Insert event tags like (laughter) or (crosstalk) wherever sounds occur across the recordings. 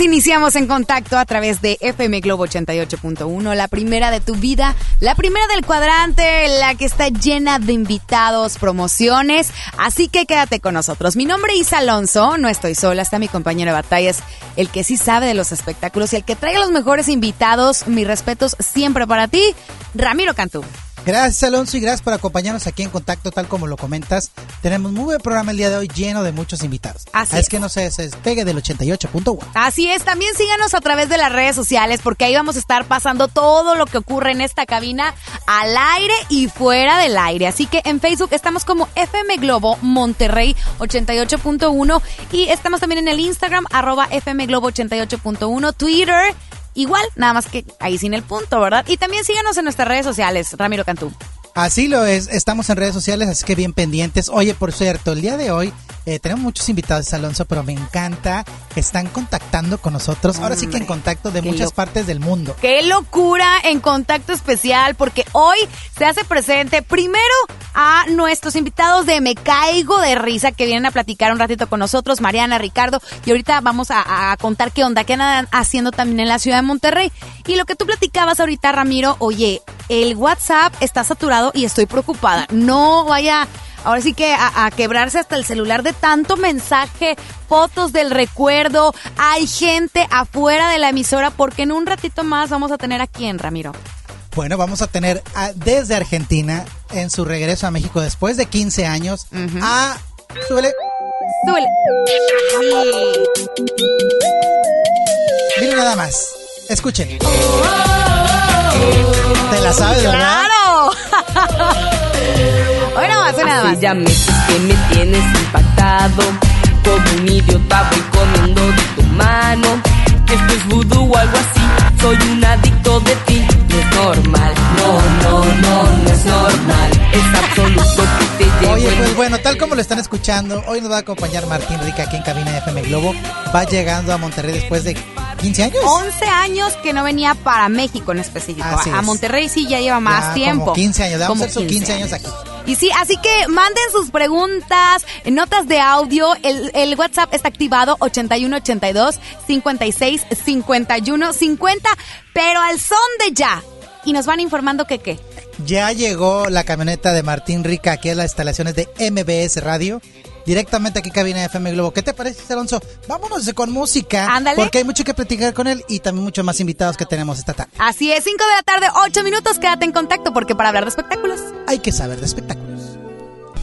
iniciamos en contacto a través de FM Globo 88.1, la primera de tu vida, la primera del cuadrante, la que está llena de invitados, promociones, así que quédate con nosotros. Mi nombre es Alonso, no estoy sola, está mi compañero de batallas, el que sí sabe de los espectáculos y el que trae los mejores invitados. Mis respetos siempre para ti, Ramiro Cantú. Gracias Alonso y gracias por acompañarnos aquí en contacto tal como lo comentas. Tenemos muy buen programa el día de hoy lleno de muchos invitados. Así es. que no se despegue del 88.1. Así es, también síganos a través de las redes sociales porque ahí vamos a estar pasando todo lo que ocurre en esta cabina al aire y fuera del aire. Así que en Facebook estamos como FM Globo Monterrey 88.1 y estamos también en el Instagram arroba FM Globo 88.1, Twitter Igual, nada más que ahí sin el punto, ¿verdad? Y también síganos en nuestras redes sociales, Ramiro Cantú. Así lo es, estamos en redes sociales, así que bien pendientes. Oye, por cierto, el día de hoy eh, tenemos muchos invitados, Alonso, pero me encanta que están contactando con nosotros. Ahora sí que en contacto de muchas partes del mundo. ¡Qué locura en contacto especial! Porque hoy se hace presente primero a nuestros invitados de Me Caigo de Risa que vienen a platicar un ratito con nosotros, Mariana, Ricardo, y ahorita vamos a, a contar qué onda, qué andan haciendo también en la ciudad de Monterrey. Y lo que tú platicabas ahorita, Ramiro, oye, el WhatsApp está saturado y estoy preocupada. No vaya ahora sí que a, quebrarse hasta el celular de tanto mensaje, fotos del recuerdo. Hay gente afuera de la emisora porque en un ratito más vamos a tener a quién, Ramiro. Bueno, vamos a tener desde Argentina en su regreso a México después de 15 años a... Súbele. Súbele. Miren nada más. Escuchen. ¿Te la sabes, verdad? ¡Claro! (laughs) Bueno, hace nada más. ya me que me tienes impactado. Como un idiota voy comiendo de tu mano. Que esto es vudú o algo así. Soy un adicto de ti. No es normal. No, no, no, no es normal. Es absoluto que te llevo. Oye, pues bueno, tal como lo están escuchando, hoy nos va a acompañar Martín Rica aquí en Cabina de FM Globo. Va llegando a Monterrey después de 15 años. 11 años que no venía para México en específico. a Monterrey sí ya lleva más tiempo. Como 15 años, vamos a hacer sus 15 años aquí. Y sí, así que manden sus preguntas, notas de audio. El, WhatsApp está activado 8182 56 51 50, pero al son de ya. Y nos van informando que qué. Ya llegó la camioneta de Martín Rica aquí a las instalaciones de MBS Radio directamente aquí cabina de FM Globo. ¿Qué te parece, Alonso? Vámonos con música. Ándale. Porque hay mucho que platicar con él y también muchos más invitados que tenemos esta tarde. Así es, 5 de la tarde, 8 minutos. Quédate en contacto porque para hablar de espectáculos. Hay que saber de espectáculos.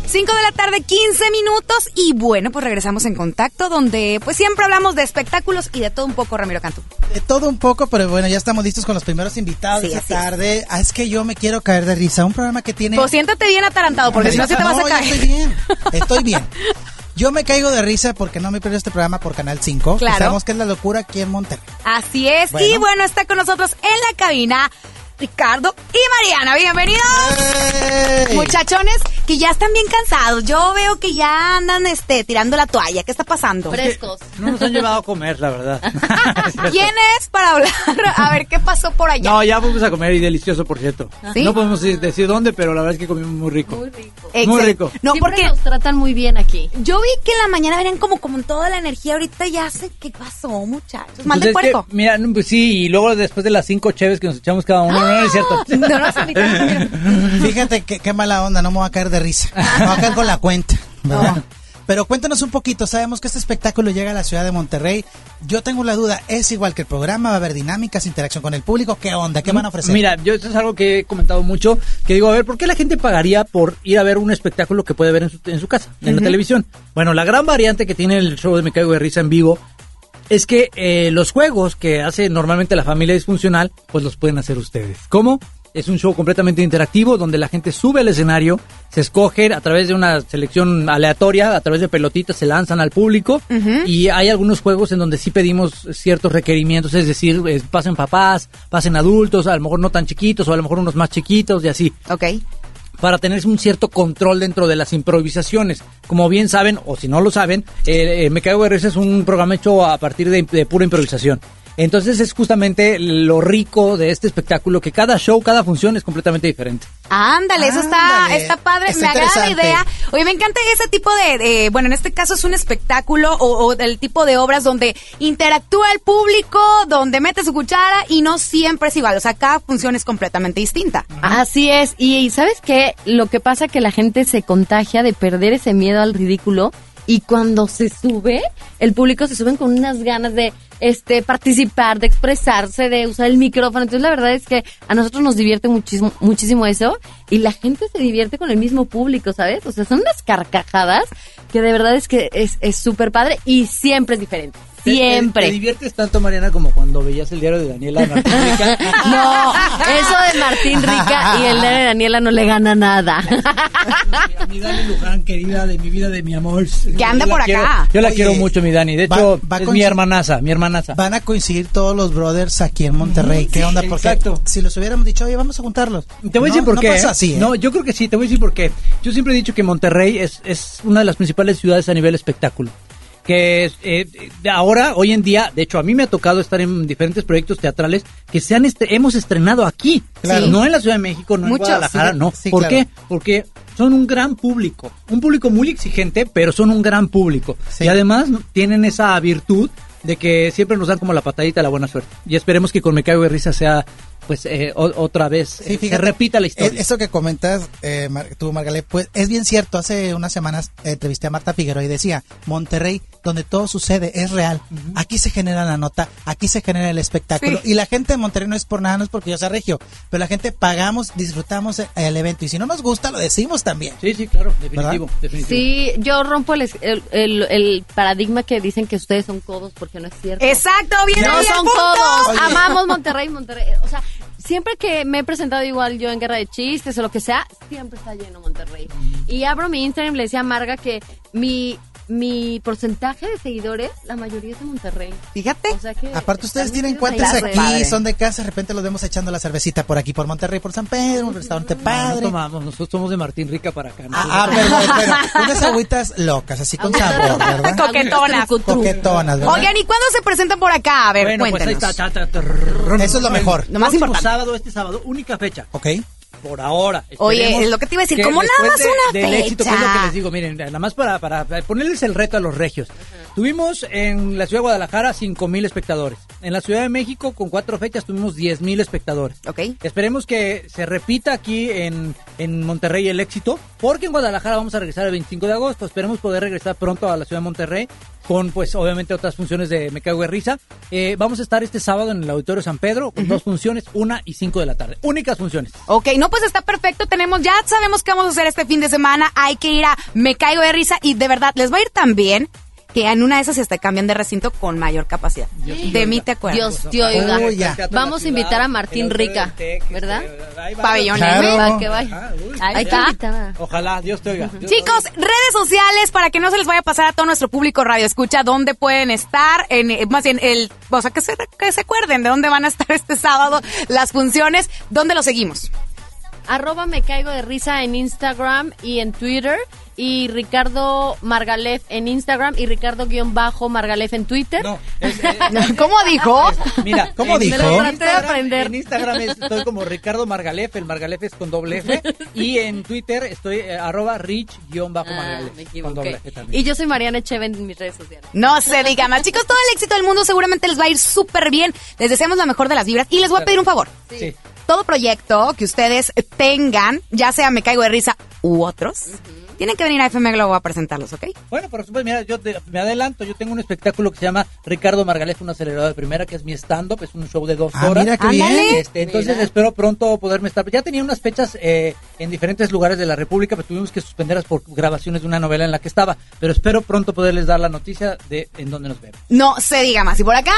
5 de la tarde, 15 minutos. Y bueno, pues regresamos en contacto, donde pues siempre hablamos de espectáculos y de todo un poco, Ramiro Cantú. De todo un poco, pero bueno, ya estamos listos con los primeros invitados de esta tarde. Es. Ah, es que yo me quiero caer de risa. Un programa que tiene. Pues siéntate bien atarantado, porque si no se te vas a caer. Estoy bien, (laughs) estoy bien. Yo me caigo de risa porque no me pierdo este programa por Canal 5. Claro. Sabemos que es la locura aquí en Monterrey. Así es. Y bueno, está con nosotros en la cabina Ricardo y Mariana. Bienvenidos. Muchachones que ya están bien cansados. Yo veo que ya andan este tirando la toalla. ¿Qué está pasando? Frescos. No nos han llevado a comer, la verdad. (laughs) (laughs) ¿Quién es para hablar? A ver qué pasó por allá. No, ya fuimos a comer y delicioso, por cierto. No podemos decir dónde, pero la verdad es que comimos muy rico. Muy rico. Muy rico. No, porque nos tratan muy bien aquí. Yo vi que en la mañana venían como con toda la energía. Ahorita ya sé qué pasó, muchachos. Mande pues puerco. mira, pues sí, y luego después de las cinco cheves que nos echamos cada uno, no, es cierto. (laughs) Fíjate qué mala onda, no me voy a caer de risa. Me voy a caer con la cuenta. Pero cuéntanos un poquito, sabemos que este espectáculo llega a la ciudad de Monterrey. Yo tengo la duda, ¿es igual que el programa? ¿Va a haber dinámicas, interacción con el público? ¿Qué onda? ¿Qué van a ofrecer? Mira, yo esto es algo que he comentado mucho, que digo, a ver, ¿por qué la gente pagaría por ir a ver un espectáculo que puede ver en su, casa, en la televisión? Bueno, la gran variante que tiene el show de Me Caigo de Risa en vivo es que eh, los juegos que hace normalmente la familia disfuncional, pues los pueden hacer ustedes. ¿Cómo? Es un show completamente interactivo donde la gente sube al escenario, se escoge a través de una selección aleatoria, a través de pelotitas se lanzan al público y hay algunos juegos en donde sí pedimos ciertos requerimientos, es decir, pasen papás, pasen adultos, a lo mejor no tan chiquitos o a lo mejor unos más chiquitos y así. Ok para tener un cierto control dentro de las improvisaciones. Como bien saben, o si no lo saben, eh, eh, Me Caigo de Risa es un programa hecho a partir de, de pura improvisación. Entonces es justamente lo rico de este espectáculo, que cada show, cada función es completamente diferente. Ándale, eso está, Ándale. está padre. Está me agrada la idea. Oye, me encanta ese tipo de, de- bueno, en este caso es un espectáculo o, o del tipo de obras donde interactúa el público, donde mete su cuchara y no siempre es igual. O sea, cada función es completamente distinta. Así es. Y, y ¿sabes qué? Lo que pasa que la gente se contagia de perder ese miedo al ridículo y cuando se sube, el público se suben con unas ganas de este participar, de expresarse, de usar el micrófono. Entonces la verdad es que a nosotros nos divierte muchísimo, muchísimo eso y la gente se divierte con el mismo público, ¿sabes? O sea, son unas carcajadas que de verdad es que es es súper padre y siempre es diferente. ¿Te- te- Siempre. Te, diviertes tanto, Mariana, como cuando veías el diario de Daniela Martín Rica? (laughs) No, eso de Martín Rica y el de Daniela no le gana nada. (laughs) Mi- Dani Luján, querida de mi vida, de mi amor. Que anda por quiero- acá. yo la Oye, quiero mucho, mi Dani. De hecho, va es mi hermanaza, mi hermanaza. Van a coincidir todos los brothers aquí en Monterrey. ¿Qué onda? Porque exacto. si los hubiéramos dicho, oye, vamos a juntarlos. Te voy a No, decir por no qué. pasa ¿eh? así, ¿eh? No, yo creo que sí, te voy a decir por qué. Yo siempre he dicho que Monterrey es, es una de las principales ciudades a nivel espectáculo. Que eh, de ahora, hoy en día, de hecho, a mí me ha tocado estar en diferentes proyectos teatrales que se han este- hemos estrenado aquí. Claro. No en la Ciudad de México, no Muchos, en Guadalajara, sí, no. sí, ¿Por claro. qué? Porque son un gran público. Un público muy exigente, pero son un gran público. Sí. Y además tienen esa virtud de que siempre nos dan como la patadita de la buena suerte. Y esperemos que con Me Caigo de Risa sea, pues, eh, o- otra vez, Sí, eh, se repita la eh, historia. Eso que comentas, eh, Mar- tú, Margalet, pues es bien cierto. Hace unas semanas eh, entrevisté a Marta Figueroa y decía, Monterrey, donde todo sucede, es real. Aquí se genera la nota, aquí se genera el espectáculo. Sí. Y la gente de Monterrey no es por nada, no es porque yo sea regio, pero la gente pagamos, disfrutamos eh, el evento. Y si no nos gusta, lo decimos también. Sí, sí, claro, definitivo, definitivo. Sí, yo rompo el, el, el- el paradigma que dicen que ustedes son codos porque no es cierto. Exacto, bien No son punto. codos. Oye. Amamos Monterrey, Monterrey. O sea, siempre que me he presentado igual yo en Guerra de Chistes o lo que sea, siempre está lleno Monterrey. Y abro mi Instagram y le decía a Marga que mi, mi porcentaje de seguidores, la mayoría es de Monterrey. Fíjate. O sea que Aparte, ustedes tienen ahí. aquí, padre. son de casa, de repente los vemos echando la cervecita por aquí, por Monterrey, por San Pedro, un restaurante No, no padre. tomamos, nosotros somos de Martín Rica para acá. ¿no? Ah, ah, pero, pero unas agüitas locas, así con sabor, ¿verdad? Coquetonas. Coquetonas, ¿verdad? Oigan, ¿y cuándo se presentan por acá? A ver, bueno, pues ahí cuéntenos. está. ta, ta, trrr. Eso es lo mejor. Lo más importante. sábado, este sábado, única fecha. ¿Ok? Por ahora. Oye, Esperemos es lo que te iba a decir, como nada más una del éxito, que es lo fecha. que les digo, miren, nada más para, para ponerles el reto a los regios. Tuvimos en la ciudad de Guadalajara 5 mil espectadores. En la Ciudad de México, con cuatro fechas, tuvimos 10 mil espectadores. Ok. Esperemos que se repita aquí en, en Monterrey el éxito, porque en Guadalajara vamos a regresar el 25 de agosto. Esperemos poder regresar pronto a la ciudad de Monterrey con, pues, obviamente otras funciones de Me Cago de Risa. Eh, vamos a estar este sábado en el Auditorio San Pedro con dos funciones, una y cinco de la tarde. Únicas funciones. Ok, no, pues está perfecto. Tenemos, ya sabemos qué vamos a hacer este fin de semana. Hay que ir a Me Caigo de Risa y de verdad les va a ir tan bien que en una de esas hasta cambian de recinto con mayor capacidad. de mí te acuerdas. Dios te oiga. Oh. Vamos a invitar a Martín Rica, ¿verdad? Pabellón Claro. Para que vaya. Ah, uy. Ahí está. Ojalá, Dios te oiga. Dios- Chicos, redes sociales para que no se les vaya a pasar a todo nuestro público radio escucha dónde pueden estar, en, eh, más bien el, o sea, que se, que se acuerden de dónde van a estar este sábado las funciones, dónde los seguimos. Arroba me caigo de risa en Instagram y en Twitter. Y Ricardo Margalef en Instagram y Ricardo guion bajo Margalef en Twitter. No, es- (laughs) eh, ¿Cómo dijo? Mira, ¿Cómo en- dijo? en Me lo traté de Instagram- aprender. En Instagram estoy como Ricardo Margalef, el Margalef es con doble F. (laughs) Y en Twitter estoy eh, arroba rich-margalef. Ah, me con doble equivoqué. F también. Y yo soy Mariana Echeven en mis redes sociales. No se diga más. Chicos, todo el éxito del mundo seguramente les va a ir súper bien. Les deseamos la mejor de las vibras. Y les voy a pedir un favor. Sí. Todo proyecto que ustedes tengan, ya sea Me Caigo de Risa u otros, tienen que venir a FM Globo a presentarlos, ¿ok? Bueno, por supuesto, mira, yo te- me adelanto, yo tengo un espectáculo que se llama Ricardo Margalef, un acelerador de primera, que es mi stand-up, es un show de dos Ah, horas. mira qué Ándale. bien. Este, entonces Mira. espero pronto poderme estar. Ya tenía unas fechas eh, en diferentes lugares de la República, pero tuvimos que suspenderlas por grabaciones de una novela en la que estaba. Pero espero pronto poderles dar la noticia de en dónde nos vemos. No se diga más. Y por acá,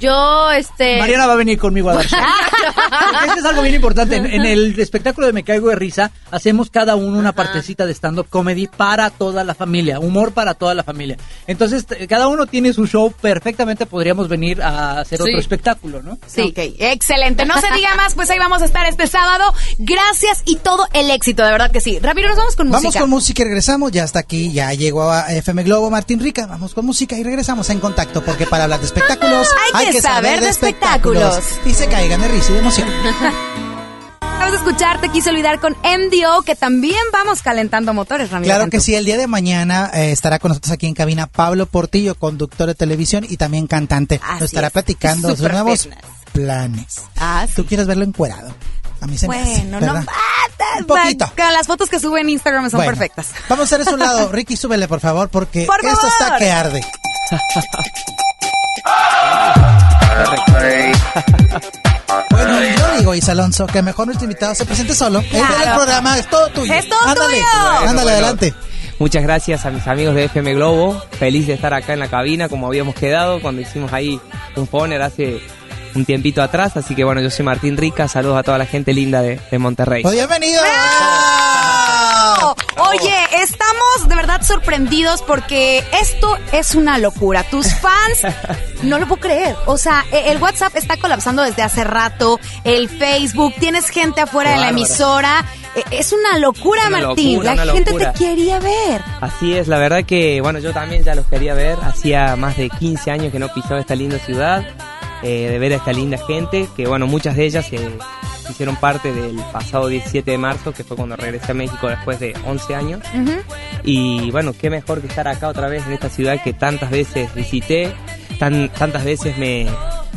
Yo, este... Mariana va a venir conmigo a dar show. (laughs) Porque esto es algo bien importante. En, en el espectáculo de Me Caigo de Risa, hacemos cada uno una partecita de stand-up comedy para toda la familia, humor para toda la familia. Entonces, cada uno tiene su show, perfectamente podríamos venir a hacer otro espectáculo, ¿no? Sí. Ok, excelente. No se diga (laughs) más, pues ahí vamos a estar este sábado. Gracias y todo el éxito, de verdad que sí. Ramiro, nos vamos con Vamos música. con música y regresamos. Ya está aquí, ya llegó a FM Globo Martín Rica. Vamos con música y regresamos en contacto porque para hablar de espectáculos Hay que saber de espectáculos. Y se caigan de risa y de emoción. (laughs) Vamos a escuchar Te Quise Olvidar con MDO, que también vamos calentando motores, Ramiro. Claro Cantú. que sí, el día de mañana eh, estará con nosotros aquí en cabina Pablo Portillo, conductor de televisión y también cantante. Así Nos estará es. platicando sus nuevos fitness. planes. Ah, sí. Tú quieres verlo encuerado. A mí se me hace, Bueno, no matas. Un poquito. va- Las fotos que sube en Instagram son Bueno, perfectas. Vamos a hacer eso un lado. (laughs) Ricky, súbele, por favor, porque Por esto está que arde. (laughs) Bueno, yo digo, Isa Alonso, que mejor nuestro invitado se presente solo. Este es el Claro. programa, es todo tuyo. Es todo Ándale, tuyo. ándale, Bueno, adelante. Muchas gracias a mis amigos de FM Globo. Feliz de estar acá en la cabina como habíamos quedado cuando hicimos ahí un poner hace un tiempito atrás. Así que bueno, yo soy Martín Rica. Saludos a toda la gente linda de, de Monterrey. Pues bienvenido. ¡Bravo! Oye, estamos de verdad sorprendidos porque esto es una locura. Tus (laughs) fans, no lo puedo creer. O sea, e- el WhatsApp está colapsando desde hace rato, el Facebook, tienes gente afuera Qué de la bárbaro. emisora. E- Es una locura, Una Martín. locura, la gente locura. te quería ver. Así es, la verdad que bueno, yo también ya los quería ver. Hacía más de 15 años que no pisaba esta linda ciudad. Eh, de ver a esta linda gente, que bueno, muchas de ellas eh, hicieron parte del pasado 17 de marzo, que fue cuando regresé a México después de 11 años. Y bueno, qué mejor que estar acá otra vez en esta ciudad que tantas veces visité, tan, tantas veces me,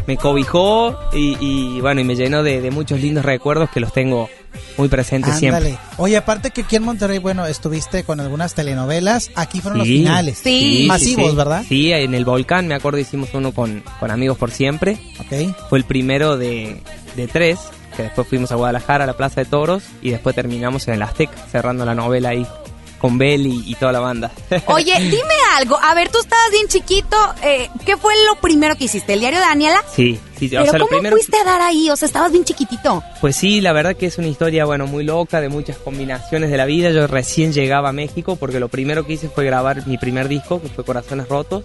me cobijó y, y, bueno, y me llenó de, de muchos lindos recuerdos que los tengo muy presentes Ándale. siempre. Oye, aparte que aquí en Monterrey, bueno, estuviste con algunas telenovelas. Aquí fueron los finales. Sí. Masivos, sí. ¿verdad? Sí, en el volcán, me acuerdo, hicimos uno con, con Amigos por Siempre. Ok. Fue el primero de, de tres, que después fuimos a Guadalajara, a la Plaza de Toros, y después terminamos en el Azteca, cerrando la novela ahí con Beli y toda la banda. Oye, (laughs) dime algo. A ver, tú estabas bien chiquito. eh, ¿Qué fue lo primero que hiciste? ¿El diario de Daniela? sí, sí, Pero o sea, lo ¿cómo primero... fuiste a dar ahí? O sea, estabas bien chiquitito. Pues sí, la verdad que es una historia, bueno, muy loca, de muchas combinaciones de la vida. Yo recién llegaba a México porque lo primero que hice fue grabar mi primer disco, que fue Corazones Rotos,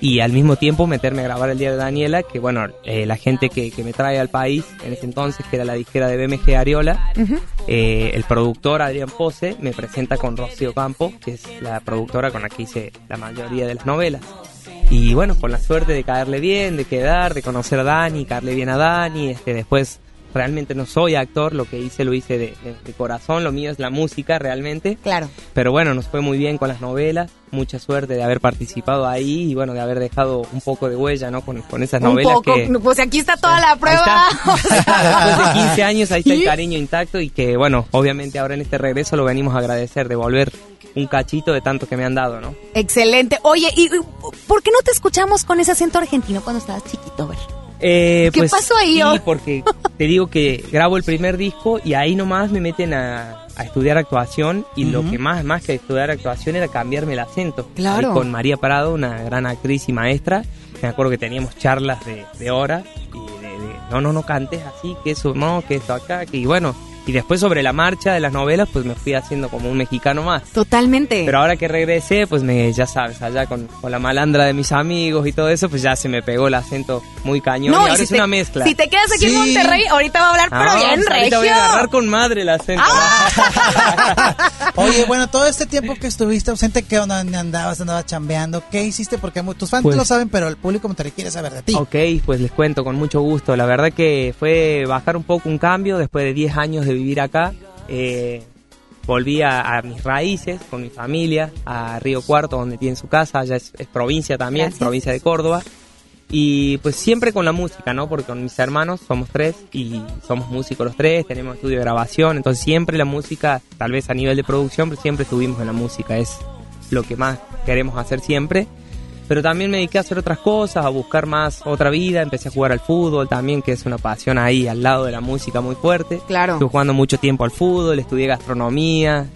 y al mismo tiempo meterme a grabar el día de Daniela, que bueno, eh, la gente que, que me trae al país en ese entonces, que era la disquera de BMG Ariola, eh, el productor Adrián Pose me presenta con Rocío Campo, que es la productora con la que hice la mayoría de las novelas. Y bueno, con la suerte de caerle bien, de quedar, de conocer a Dani, caerle bien a Dani, este, después realmente no soy actor, lo que hice lo hice de, de- de corazón, lo mío es la música realmente. Claro. Pero bueno, nos fue muy bien con las novelas, mucha suerte de haber participado ahí y bueno, de haber dejado un poco de huella, ¿no? Con, con esas Un novelas poco. que... Pues aquí está toda la prueba. Después de 15 años ahí está el cariño intacto y que bueno, obviamente ahora en este regreso lo venimos a agradecer, de volver un cachito de tanto que me han dado, ¿no? Excelente. Oye, ¿y y, por qué no te escuchamos con ese acento argentino cuando estabas chiquito? A ver. Eh, ¿Qué pasó ahí, Sí, oh? porque te digo que grabo el primer disco y ahí nomás me meten a, a estudiar actuación y lo que más, más que estudiar actuación era cambiarme el acento. Claro. Ahí con María Parado, una gran actriz y maestra, me acuerdo que teníamos charlas de, de horas y de, de, no, no, no cantes así, que eso no, que esto acá, que y bueno, y después sobre la marcha de las novelas pues me fui haciendo como un mexicano más. Totalmente. Pero ahora que regresé, pues me, ya sabes, allá con, con la malandra de mis amigos y todo eso, pues ya se me pegó el acento muy cañón. y y ahora si es te- una mezcla. Si te quedas aquí Sí. en Monterrey, ahorita va a hablar, pero Ah, bien, pues ahorita regio. voy a agarrar con madre el acento. (laughs) Oye, bueno, todo este tiempo que estuviste ausente, ¿qué onda ¿Dónde andabas? ¿Andabas chambeando? ¿Qué hiciste? Porque tus fans Pues- lo saben, pero el público Monterrey quiere saber de ti. Ok, pues les cuento con mucho gusto. La verdad que fue bajar un poco un cambio después de 10 años de vivir acá. Eh, volví a, a mis raíces con mi familia, a Río Cuarto, donde tiene su casa. Allá es, es provincia también, Gracias. provincia de Córdoba. Y pues siempre con la música, ¿no? Porque con mis hermanos somos tres y somos músicos los tres, tenemos estudio de grabación, entonces siempre la música, tal vez a nivel de producción, pero siempre estuvimos en la música, es lo que más queremos hacer siempre. Pero también me dediqué a hacer otras cosas, a buscar más otra vida, empecé a jugar al fútbol también, que es una pasión ahí al lado de la música muy fuerte. Claro. Estuve jugando mucho tiempo al fútbol, estudié gastronomía,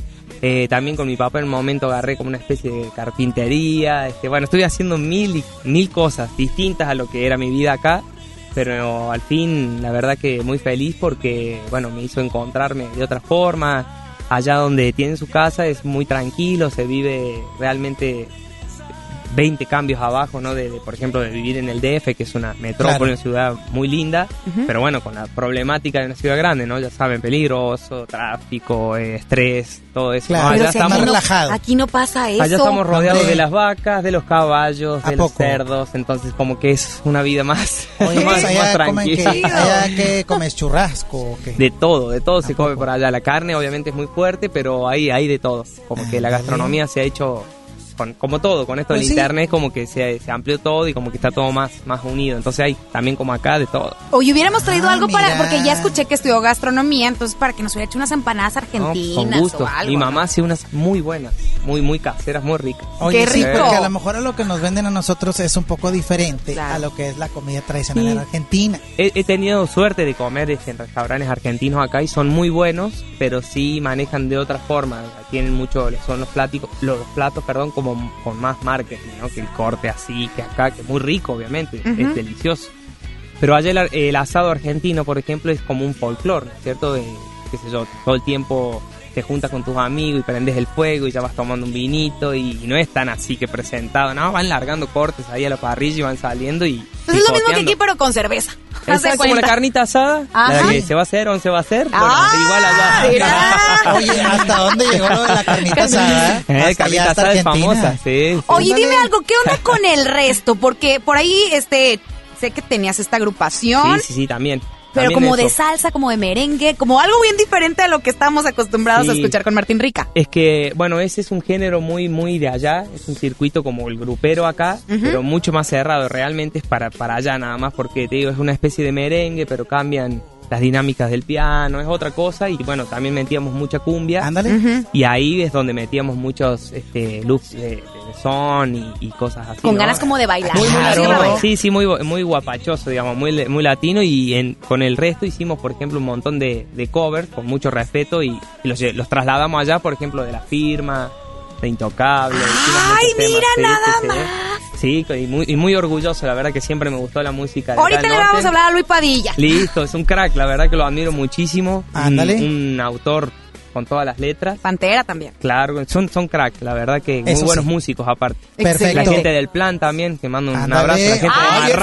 Eh, también con mi papá en un momento agarré como una especie de carpintería. Este, bueno, estuve haciendo mil, mil cosas distintas a lo que era mi vida acá. Pero al fin, la verdad que muy feliz porque, bueno, me hizo encontrarme de otra forma. Allá donde tienen su casa es muy tranquilo, se vive realmente 20 cambios abajo, ¿no? De, de, por ejemplo, de vivir en el DF, que es una metrópoli, Claro. una ciudad muy linda, pero bueno, con la problemática de una ciudad grande, ¿no? Ya saben, peligroso, tráfico, eh, estrés, todo eso. Claro. No, allá si más aquí estamos, no-. Aquí no pasa eso. allá estamos rodeados de las vacas, de los caballos, ¿A de los cerdos, entonces como que es una vida más, (laughs) Oye, más, allá más comen que, tranquila. allá que comes churrasco o qué? De todo, de todo se ¿A come por allá. La carne obviamente es muy fuerte, pero hay, hay de todo. Como que la Ah, gastronomía se ha hecho, con, como todo, con esto Pues del sí. internet, como que se, se amplió todo y como que está todo más, más unido. Entonces hay también como acá de todo. Oye, hubiéramos traído Ah, algo para. Porque ya escuché que estudió gastronomía, entonces para que nos hubiera hecho unas empanadas ¿no? argentinas Con gusto. o algo. Mi ¿no? mamá hace unas muy buenas, muy, muy caseras, muy ricas. Oye, Qué sí, rico. porque a lo mejor a lo que nos venden a nosotros es un poco diferente Claro. a lo que es la comida tradicional Sí. en Argentina. He, he tenido suerte de comer este, en restaurantes argentinos acá y son muy buenos, pero sí manejan de otra forma. Tienen mucho, son los platos, los platos, perdón, como con más marketing, ¿no? Que el corte así, que acá, que es muy rico, obviamente, es delicioso. Pero allá el, el asado argentino, por ejemplo, es como un folclore, ¿no es ¿cierto? De, qué sé yo, todo el tiempo te juntas con tus amigos y prendes el fuego y ya vas tomando un vinito y, no es tan así que presentado, no, van largando cortes ahí a la parrilla y van saliendo y... Pues es lo mismo que aquí, pero con cerveza. (laughs) Es como la carnita asada, Ajá. la que se va a hacer o no se va a hacer. Bueno, Ah, igual allá. mira. (laughs) Oye, ¿hasta dónde llegó lo de la carnita (laughs) asada? Eh, carnita asada es famosa, sí. sí. Oye, dime algo, ¿qué onda con el resto? Porque por ahí, este, sé que tenías esta agrupación, Sí, sí, sí, también. Pero También como de salsa, como de merengue, como algo bien diferente a lo que estamos acostumbrados a escuchar con Martín Rica. Es que, bueno, ese es un género muy, muy de allá. Es un circuito como el grupero acá, pero mucho más cerrado. Realmente es para, para allá nada más, porque te digo, es una especie de merengue, pero cambian las dinámicas del piano, es otra cosa. Y bueno, también metíamos mucha cumbia. Ándale. Y ahí es donde metíamos muchos este, loops de, de son y, y cosas así. Con ¿no? ganas como de bailar. Muy claro. Sí, sí, muy, muy guapachoso, digamos, muy, muy latino y en- con el resto hicimos, por ejemplo, un montón de, de covers con mucho respeto y, y los, lle- los trasladamos allá, por ejemplo, de La Firma, de Intocable. ¡Ay, temas, mira sí, nada sí, sí. más! Sí, y muy, y muy orgulloso, la verdad que siempre me gustó la música de Ahorita le vamos a hablar a Luis Padilla. Listo, es un crack, la verdad que lo admiro muchísimo. Ándale. Un, autor con todas las letras. Pantera también. Claro, son, son crack, la verdad que muy Eso buenos sí. músicos aparte. Perfecto. La gente del plan también, que mando un abrazo la gente Ay, de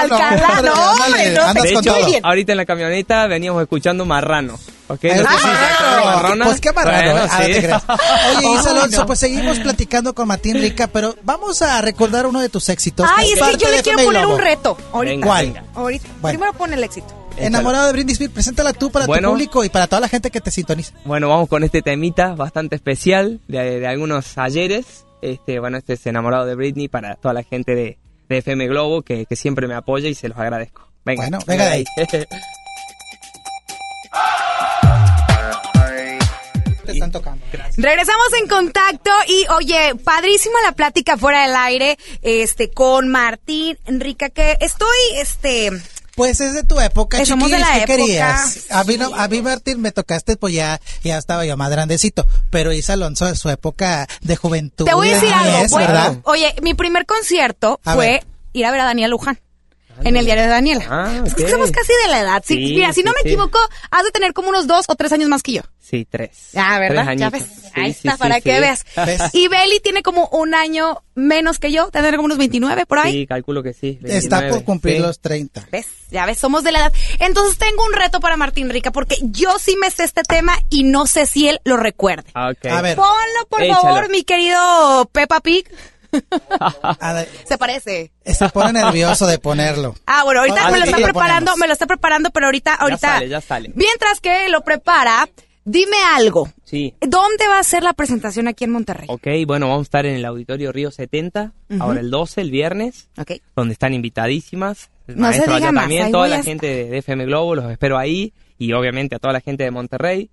Alcalá, no, hombre, no, ahorita en la camioneta veníamos escuchando Marrano. ¿Ok? No sé si ah. Pues qué marrano, Bueno, ¿eh? Ah, sí. (laughs) Oye, Isa Ay, Alonso, no. pues seguimos platicando con Martín Rica, pero vamos a recordar uno de tus éxitos. Ay, es que yo le quiero poner un reto. Ahorita. Venga, ¿Cuál? venga. Ahorita. Bueno. Primero pon el éxito. Enamorado de Britney Spears, preséntala tú para Bueno. tu público y para toda la gente que te sintoniza. Bueno, vamos con este temita bastante especial de, de algunos ayeres. Este, bueno, este es enamorado de Britney para toda la gente de, de FM Globo que, que siempre me apoya y se los agradezco. Venga, Bueno, venga de ahí. (laughs) Te están tocando. Regresamos en contacto y oye, padrísima la plática fuera del aire, este, con Martín Enrica, que estoy, este, Pues es de tu época, Eh, somos de la ¿qué época, querías? A mí, no- a mí, Martín, me tocaste, pues ya, ya estaba yo más grandecito. Pero Isa Alonso de su época de juventud. te voy a de decir algo, fue- ¿verdad? oye, mi primer concierto A fue ver. ir a ver a Daniel Luján. En el diario de Daniela. Ah, Es que ok. somos casi de la edad. Sí, Sí, mira, si no me sí. equivoco, has de tener como unos dos o tres años más que yo. Sí, tres. Ah, ¿verdad? Tres Ya ves. Sí, Ahí sí, está, sí, para sí. que veas. ¿Ves? Y Beli tiene como un año menos que yo, tendrá como unos 29 por ahí. Sí, calculo que sí. Está 29, por cumplir sí. los 30. ¿Ves? Ya ves, somos de la edad. Entonces tengo un reto para Martín Rica, porque yo sí me sé este tema y no sé si él lo recuerde. Ah, ok. A ver. Ponlo, por Échalo. favor, mi querido Peppa Pig. A ver, (laughs) Se parece. se pone nervioso de ponerlo. Ah, bueno, ahorita Ah, me lo sí, está preparando, ponemos. me lo está preparando, pero ahorita, ahorita. sale, ya sale. Mientras que lo prepara, dime algo. Sí. ¿Dónde va a ser la presentación aquí en Monterrey? Ok, bueno, vamos a estar en el Auditorio Río 70, ahora el 12, el viernes, Ok. donde están invitadísimas. No se diga más, también, ahí toda la gente de FM Globo, los espero ahí. Y obviamente a toda la gente de Monterrey,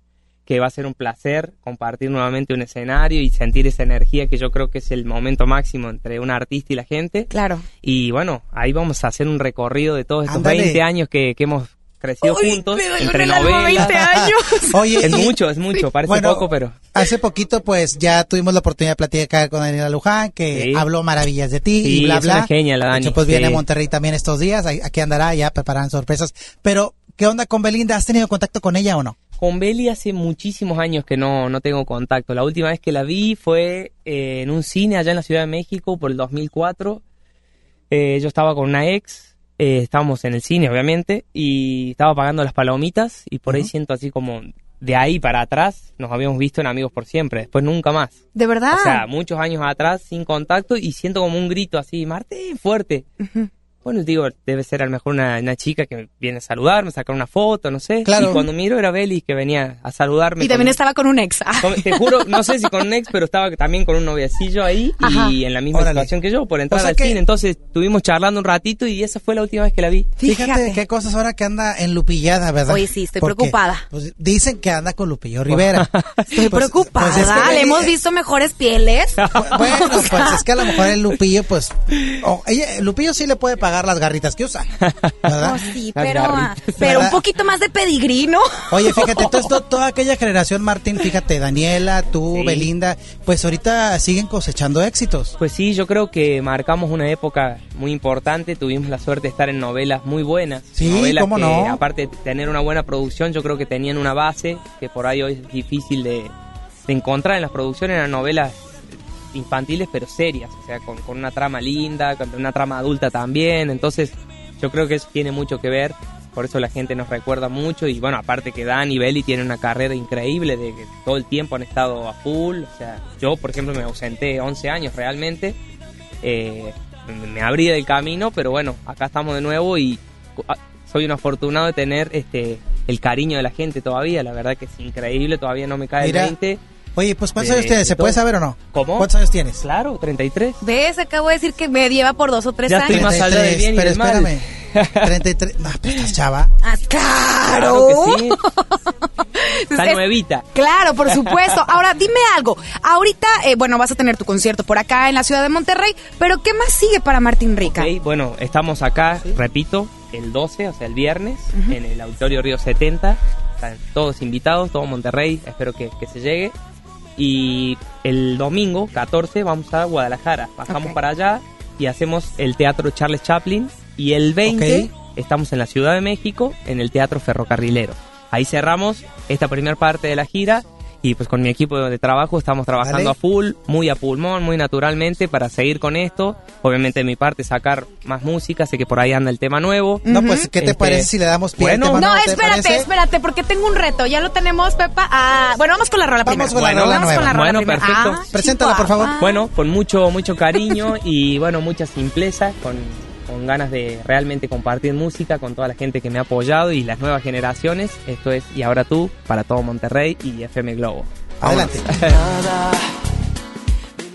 que va a ser un placer compartir nuevamente un escenario y sentir esa energía que yo creo que es el momento máximo entre un artista y la gente. Claro. Y bueno, ahí vamos a hacer un recorrido de todos estos Ándale. 20 años que, que hemos crecido Uy, juntos, entre novelas. 20 años. (laughs) Oye, Es y- mucho, es mucho, parece Bueno, poco, pero... Hace poquito, pues, ya tuvimos la oportunidad de platicar con Daniela Luján, que Sí. habló maravillas de ti Sí, y bla, es bla. una genia la Dani, hecho, pues viene a sí. Monterrey también estos días. Aquí andará, ya preparan sorpresas. Pero, ¿qué onda con Belinda? ¿Has tenido contacto con ella o no? Con Beli hace muchísimos años que no, no tengo contacto. La última vez que la vi fue eh, en un cine allá en la Ciudad de México por el 2004. Eh, yo estaba con una ex, eh, estábamos en el cine obviamente, y estaba pagando las palomitas y por ahí siento así como de ahí para atrás nos habíamos visto en Amigos por Siempre, después nunca más. ¿De verdad? O sea, muchos años atrás sin contacto y siento como un grito así, Martín, fuerte. Bueno, digo, debe ser a lo mejor una, una chica que viene a saludarme, sacar una foto, no sé. Claro. Y cuando miro era Beli que venía a saludarme. y también con- estaba con un ex. Ah. (laughs) con- te juro, no sé si con un ex, pero estaba también con un noviecillo ahí Ajá. y en la misma Órale. situación que yo, por entrar O sea al que- cine. Entonces estuvimos charlando un ratito y esa fue la última vez que la vi. Fíjate, Fíjate. qué cosas ahora que anda enlupillada, ¿verdad? Oye, sí, estoy Porque, preocupada. Pues, dicen que anda con Lupillo Rivera. (laughs) Estoy Pues- preocupada. pues es que Le hemos visto mejores pieles. (laughs) Bueno, pues es que a lo mejor el Lupillo, pues, o ella, el Lupillo sí le puede pagar las garritas que usa, ¿verdad? (laughs) Oh, sí, Las pero, un poquito más de pedigrino. Oye, (laughs) fíjate, entonces to- toda aquella generación, Martín, fíjate, Daniela, tú, Sí. Belinda, pues ahorita siguen cosechando éxitos. Pues sí, yo creo que marcamos una época muy importante. Tuvimos la suerte de estar en novelas muy buenas. Sí, novelas cómo que, no. aparte de tener una buena producción, yo creo que tenían una base que por ahí hoy es difícil de, de encontrar en las producciones. Eran novelas infantiles, pero serias. O sea, con, con una trama linda, con una trama adulta también. Entonces, yo creo que eso tiene mucho que ver. Por eso la gente nos recuerda mucho. Y bueno, aparte que Dan y Belly tienen una carrera increíble de que todo el tiempo han estado a full. O sea, yo, por ejemplo, me ausenté 11 años realmente. Eh, me- abrí del camino, pero bueno, acá estamos de nuevo y ah, soy un afortunado de tener este el cariño de la gente todavía. La verdad que es increíble, todavía no me cae Mira, el 20. Oye, pues ¿cuántos De- años tienes? de ¿Se puede saber o no? ¿Cómo? ¿Cuántos años tienes? Claro, 33. ¿Ves? Acabo de decir que me lleva por dos o tres Ya estoy años. más allá del bien y pero del mal. espérame. (laughs) 33. No, pues estás chava. Ah, claro. Claro que sí. (laughs) Está Es- nuevita. Claro, por supuesto. Ahora, dime algo. Ahorita, eh, bueno, vas a tener tu concierto por acá en la ciudad de Monterrey, pero ¿qué más sigue para Martín Rica? Ok, bueno, estamos acá, repito, el 12, o sea, el viernes, en el Auditorio Río 70. Están todos invitados, todo Monterrey, espero que, que se llegue. Y el domingo, 14, vamos a Guadalajara. Bajamos para allá y hacemos el Teatro Charles Chaplin. Y el 20 Ok. estamos en la Ciudad de México, en el Teatro Ferrocarrilero. Ahí cerramos esta primera parte de la gira. Y pues con mi equipo de trabajo estamos trabajando Vale. a full, muy a pulmón, muy naturalmente para seguir con esto. Obviamente de mi parte sacar más música, sé que por ahí anda el tema nuevo. No, pues, ¿qué te Este, parece si le damos pie al bueno. tema No, nuevo, espérate, espérate, porque tengo un reto. Ya lo tenemos, Pepa. Ah, bueno, vamos con la rola Vamos primero. con la Bueno, rola vamos nueva. con la rola Bueno, primero. perfecto. Ah, Preséntala, por favor. Bueno, con mucho, mucho cariño y bueno, mucha simpleza, con, con ganas de realmente compartir música con toda la gente que me ha apoyado y las nuevas generaciones. Esto es Y ahora tú, para todo Monterrey y FM Globo. Adelante. (laughs)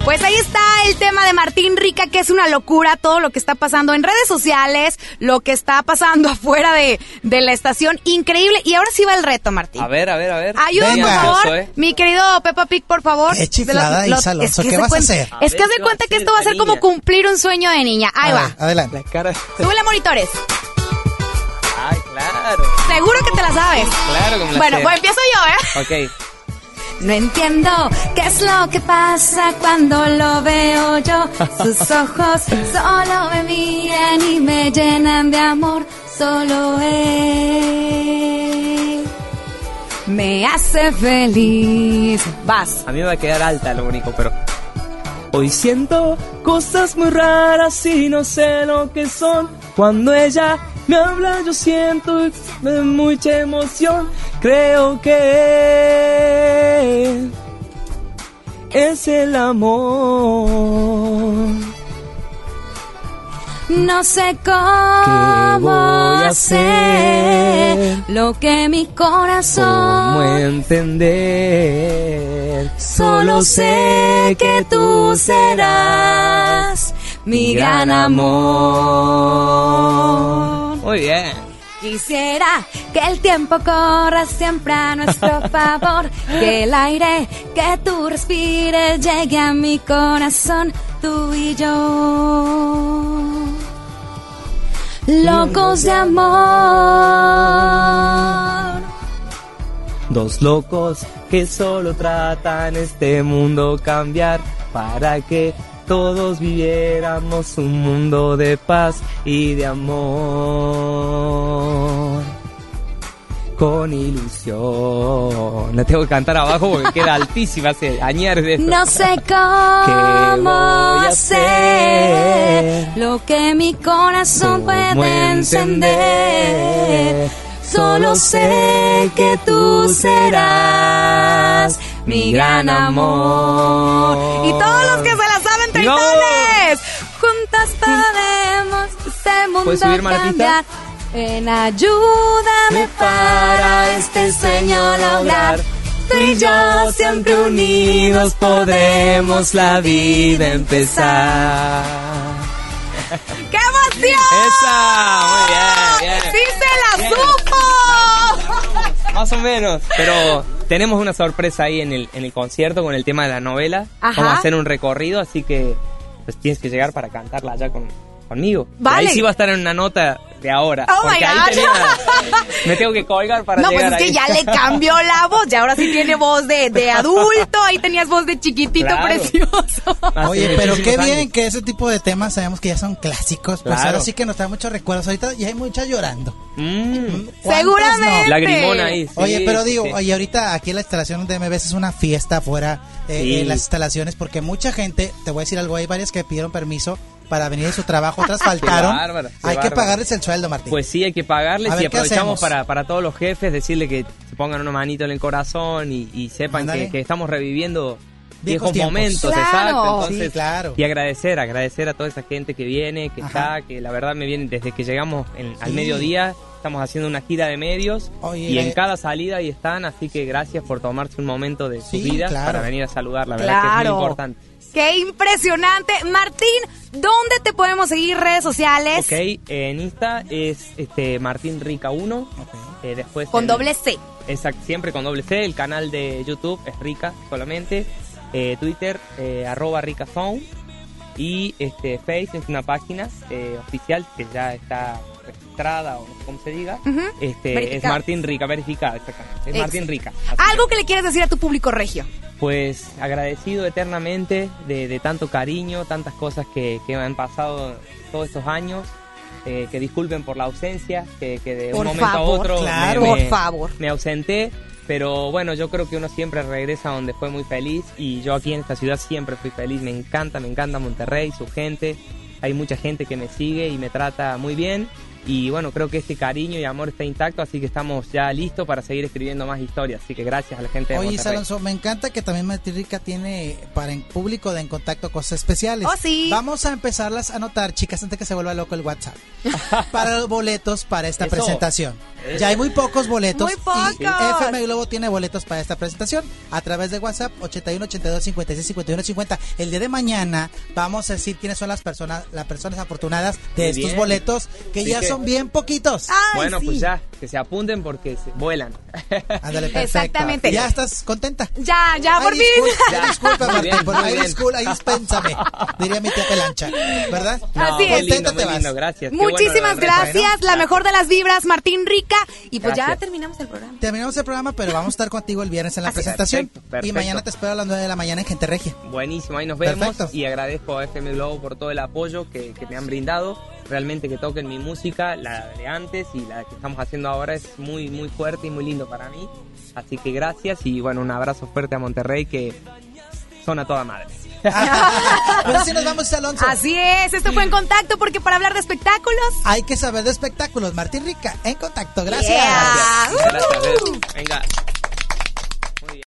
Pues ahí está el tema de Martín Rica, que es una locura todo lo que está pasando en redes sociales, lo que está pasando (laughs) afuera de, de la estación. Increíble. Y ahora sí va el reto, Martín. A ver, a ver, a ver. Ayúdame, por favor. ¿eh? Mi querido Peppa Pig, por favor. Qué chiflada, los- Alonso, es que ¿qué se vas a hacer? Es que haz de ¿qué va a cuenta que esto va a ser como cumplir un sueño de niña. Ahí A va. ver, adelante. La cara. Súbele monitores. Ay, claro. Seguro que te la sabes. Claro me la Bueno, sé. pues empiezo yo, ¿eh? Ok. No entiendo qué es lo que pasa cuando lo veo yo. (laughs) Sus ojos solo me miran y me llenan de amor. Solo él me hace feliz. Vas. A mí me va a quedar alta lo único, pero... Hoy siento cosas muy raras y no sé lo que son. Cuando ella me habla yo siento mucha emoción. Creo que es el amor. No sé ¿Qué cómo voy a hacer lo que mi ¿Cómo corazón entender? Solo sé que tú serás mi gran amor. Muy bien. Quisiera que el tiempo corra siempre a nuestro (laughs) favor, que el aire que tú respires llegue a mi corazón, tú y yo. locos de amor. Dos locos que solo tratan este mundo cambiar para que todos viviéramos un mundo de paz y de amor. Con ilusión. La tengo que cantar abajo porque queda (laughs) altísima, hace añares de esto. No sé ¿Qué cómo hacer lo que mi corazón ¿Cómo puede encender. entender? Solo sé que tú serás mi gran amor. Y todos los que se la tritones. Juntas podemos este mundo ¿Puedes subirme a la pista? cambiar. Ven, ayúdame para este sueño lograr. Tú y yo siempre unidos podremos la vida empezar. ¡Qué emoción! ¡Esa! Muy bien, bien. ¡Sí se la Bien. supo! Más o menos. Pero tenemos una sorpresa ahí en el, en el concierto con el tema de la novela. Ajá. Vamos a hacer un recorrido, así que pues tienes que llegar para cantarla allá con, conmigo. Vale. Ahí sí va a estar en una nota de ahora. Oh my ahí God. tenía- (laughs) me tengo que colgar para No, pues es que ahí. ya le cambió la voz. Ya ahora sí tiene voz de, de (laughs) adulto. Ahí tenías voz de chiquitito Claro. precioso. Oye, pero qué bien años. que ese tipo de temas sabemos que ya son clásicos. Pues Claro. ahora sí que nos trae muchos recuerdos. Ahorita ya hay muchas llorando. Mm, ¿Cuántas Seguramente. no? lagrimona ahí. sí, Oye, pero digo, sí. oye, ahorita aquí en la instalación de MBS es una fiesta afuera eh, Sí. en las instalaciones porque mucha gente, te voy a decir algo, hay varias que pidieron permiso para venir de su trabajo, (laughs) otras faltaron. bárbaro, qué hay que bárbaro. pagarles el sueldo, Martín. Pues sí, hay que pagarles ver, y ¿qué aprovechamos para, para todos los jefes decirle que se pongan una manito en el corazón y, y sepan que, que estamos reviviendo Viejos momentos, Claro. exacto. Sí, Entonces, claro. Y agradecer, agradecer a toda esa gente que viene, que Ajá. está, que la verdad me viene desde que llegamos en- al Sí. mediodía. Estamos haciendo una gira de medios Oye, y en eh, cada salida ahí están, así que gracias por tomarse un momento de Sí, sus vidas claro. para venir a saludar, la verdad que es muy importante. ¡Qué impresionante! Martín, ¿dónde te podemos seguir redes sociales? Ok, en Insta es este Martín Rica 1, Ok. eh, después Con doble C. Exacto, siempre con doble C. El canal de YouTube es Rica solamente. Eh, Twitter, eh, arroba RicaZone. Y este, Face es una página oficial que ya está registrada o cómo se diga. Ujú, Este, es. Martín Rica, verificada exactamente. Es Martín Rica. Algo que, que le quieres decir a tu público regio. Pues agradecido eternamente de, de tanto cariño, tantas cosas que, que me han pasado todos estos años. Eh, que disculpen por la ausencia, que, que de Por un momento favor, a otro claro. me- Por me- favor. me ausenté, pero bueno, yo creo que uno siempre regresa donde fue muy feliz y yo aquí en esta ciudad siempre fui feliz, me encanta, me encanta Monterrey, su gente, hay mucha gente que me sigue y me trata muy bien y bueno, creo que este cariño y amor está intacto, así que estamos ya listos para seguir escribiendo más historias, así que gracias a la gente de Oye. Alonso, me encanta que también Martín Rica tiene para en público de En Contacto cosas especiales. Oh, sí. Vamos a empezarlas a anotar, chicas, antes que se vuelva loco el WhatsApp. (laughs) para los boletos para esta Eso. presentación. Ya hay muy pocos boletos. Muy pocos. Y FM Globo tiene boletos para esta presentación a través de WhatsApp 81 82 56 51 50. El día de mañana vamos a decir quiénes son las personas, las personas afortunadas de Muy estos bien. boletos, que ya que- son bien poquitos. Ay, bueno, sí. pues ya, que se apunten porque se vuelan. Ándale, perfecto. Exactamente. ¿Ya estás contenta? Ya, ya, Ay, por fin. (laughs) disculpa, Ya. disculpa, Muy Martín, por- bien. disculpa, ay, dispénsame, diría mi tía Pelancha, ¿verdad? (laughs) No, Así es. Contenta te vas. lindo, gracias. Bueno Muchísimas gracias. La mejor de las vibras, Martín Rica. Y pues ya terminamos el programa. Terminamos el programa, pero vamos a estar contigo el viernes en la Así presentación. Perfecto, perfecto. Y mañana te espero a las 9 de la mañana en Gente Regia. Buenísimo, ahí nos vemos Perfecto. y agradezco a FM Globo por todo el apoyo que, que me han brindado. Realmente que toquen mi música, la de antes y la que estamos haciendo ahora es muy muy fuerte y muy lindo para mí. Así que gracias y bueno, un abrazo fuerte a Monterrey que son a toda madre. (laughs) Pues así nos vamos, Alonso. Así es. Esto fue en contacto porque para hablar de espectáculos. Hay que saber de espectáculos. Martín Rica, en contacto. Gracias. Yeah. Gracias. Gracias. Venga.